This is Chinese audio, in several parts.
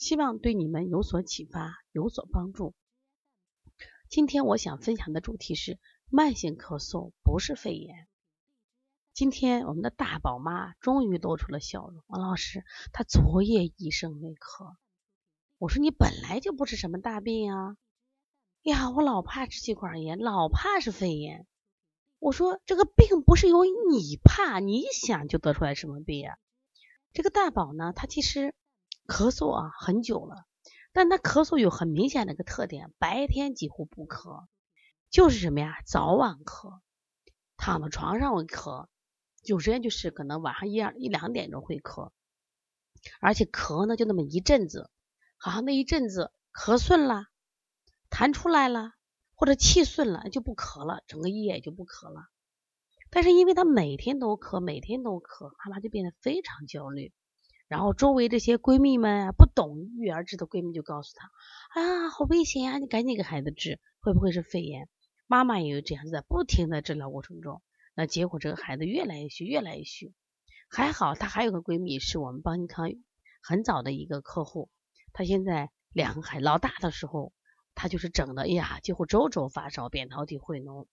希望对你们有所启发，有所帮助。今天我想分享的主题是慢性咳嗽不是肺炎。今天我们的大宝妈终于露出了笑容。王老师，她昨夜一声没咳。我说你本来就不是什么大病啊。呀，我老怕支气管炎，老怕是肺炎。我说这个病不是由你怕，你想就得出来什么病啊？这个大宝呢，他其实。咳嗽啊，很久了，但他咳嗽有很明显的一个特点，白天几乎不咳，就是什么呀，早晚咳，躺到床上会咳，有时间就是可能晚上一二一两点钟会咳，而且咳呢就那么一阵子，好像那一阵子咳顺了，痰出来了，或者气顺了就不咳了，整个一夜就不咳了。但是因为他每天都咳，每天都咳，妈妈就变得非常焦虑。然后周围这些闺蜜们啊不懂育儿治的闺蜜就告诉她啊，好危险呀，你赶紧给孩子治，会不会是肺炎？妈妈也有这样子在不停的治疗过程中，那结果这个孩子越来越虚，越来越虚。还好她还有个闺蜜是我们邦尼康很早的一个客户，她现在两个孩老大的时候，她就是整的，哎呀，几乎周周发烧，扁桃体会脓。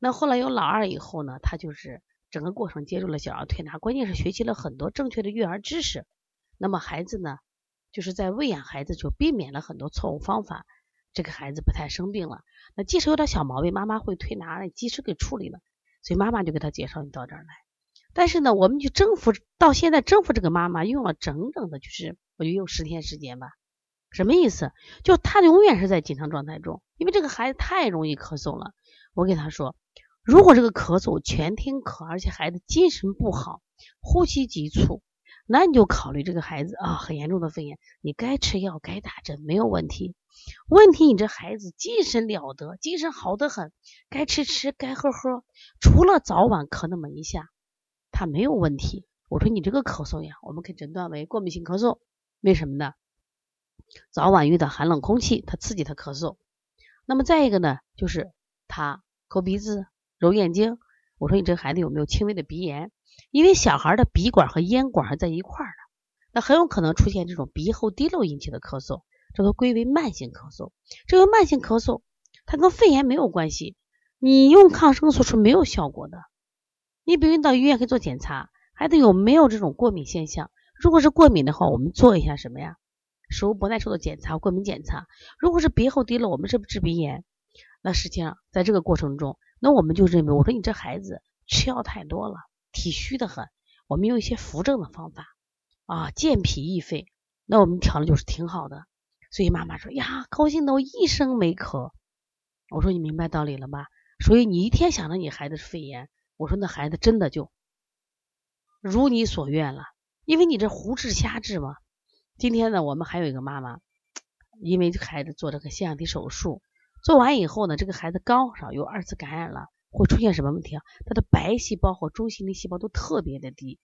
那后来有老二以后呢，她就是。整个过程接触了小儿推拿，关键是学习了很多正确的育儿知识。那么孩子呢，就是在喂养孩子就避免了很多错误方法，这个孩子不太生病了。那即使有点小毛病，妈妈会推拿及时给处理了。所以妈妈就给他介绍你到这儿来。但是呢，我们去征服到现在征服这个妈妈用了整整的，就是我就用十天时间吧。什么意思？就他永远是在紧张状态中，因为这个孩子太容易咳嗽了。我给他说。如果这个咳嗽全天咳，而且孩子精神不好，呼吸急促，那你就考虑这个孩子啊很严重的肺炎，你该吃药该打针没有问题。问题你这孩子精神了得，精神好得很，该吃吃该喝喝，除了早晚咳那么一下，他没有问题。我说你这个咳嗽呀，我们可以诊断为过敏性咳嗽，为什么呢？早晚遇到寒冷空气，它刺激他咳嗽。那么再一个呢，就是他抠鼻子。揉眼睛，我说你这孩子有没有轻微的鼻炎？因为小孩的鼻管和咽管是在一块儿的，那很有可能出现这种鼻后滴漏引起的咳嗽，这都归为慢性咳嗽。这个慢性咳嗽，它跟肺炎没有关系，你用抗生素是没有效果的。你比如你到医院可以做检查，孩子有没有这种过敏现象？如果是过敏的话，我们做一下什么呀？食物不耐受的检查，过敏检查。如果是鼻后滴漏，我们是不是治鼻炎？那实际上在这个过程中。那我们就认为，我说你这孩子吃药太多了，体虚的很。我们用一些扶正的方法啊，健脾益肺。那我们调的就是挺好的。所以妈妈说呀，高兴的我一声没咳。我说你明白道理了吧？所以你一天想着你孩子是肺炎，我说那孩子真的就如你所愿了，因为你这胡治瞎治嘛。今天呢，我们还有一个妈妈，因为孩子做这个腺样体手术。做完以后呢，这个孩子刚好有二次感染了，会出现什么问题啊？他的白细胞和中性粒细胞都特别的低，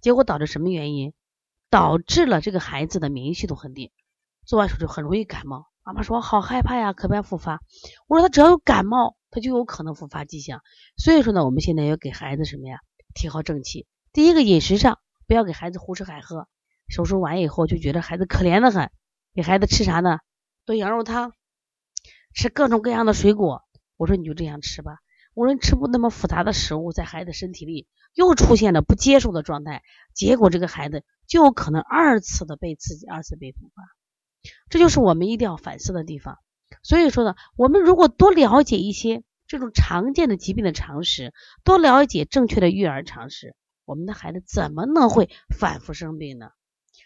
结果导致什么原因？导致了这个孩子的免疫系统很低，做完手术很容易感冒。妈妈说好害怕呀，可不要复发。我说他只要有感冒，他就有可能复发迹象。所以说呢，我们现在要给孩子什么呀？提好正气。第一个饮食上不要给孩子胡吃海喝。手术完以后就觉得孩子可怜的很，给孩子吃啥呢？炖羊肉汤。吃各种各样的水果，我说你就这样吃吧。我说你吃不那么复杂的食物，在孩子身体里又出现了不接受的状态，结果这个孩子就有可能二次的被刺激，二次被复发。这就是我们一定要反思的地方。所以说呢，我们如果多了解一些这种常见的疾病的常识，多了解正确的育儿常识，我们的孩子怎么能会反复生病呢？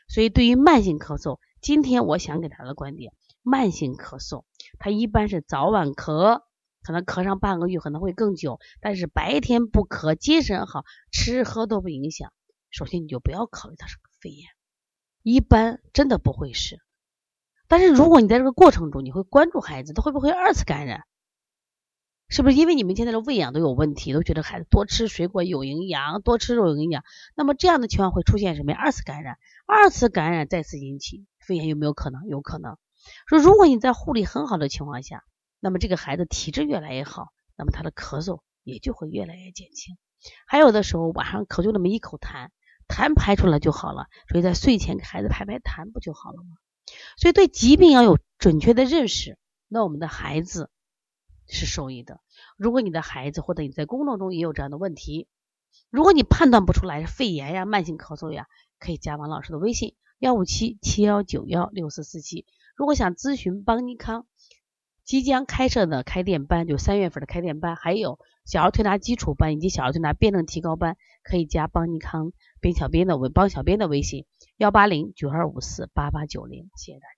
所以对于慢性咳嗽，今天我想给他的观点。慢性咳嗽，它一般是早晚咳，可能咳上半个月，可能会更久。但是白天不咳，精神好，吃喝都不影响。首先你就不要考虑它是个肺炎，一般真的不会是。但是如果你在这个过程中，你会关注孩子，他会不会二次感染？是不是因为你们现在的喂养都有问题，都觉得孩子多吃水果有营养，多吃肉有营养？那么这样的情况会出现什么呀？二次感染，二次感染再次引起肺炎有没有可能？有可能。说如果你在护理很好的情况下，那么这个孩子体质越来越好，那么他的咳嗽也就会越来越减轻。还有的时候晚上咳就那么一口痰，痰排出来就好了，所以在睡前给孩子排排痰不就好了吗？所以对疾病要有准确的认识，那我们的孩子。是受益的。如果你的孩子或者你在工作中也有这样的问题，如果你判断不出来是肺炎呀、慢性咳嗽呀，可以加王老师的微信幺五七七幺九幺六四四七。如果想咨询邦尼康即将开设的开店班，就三月份的开店班，还有小儿推拿基础班以及小儿推拿辩证提高班，可以加邦尼康边小编的微邦小编的微信幺八零九二五四八八九零。谢谢大家。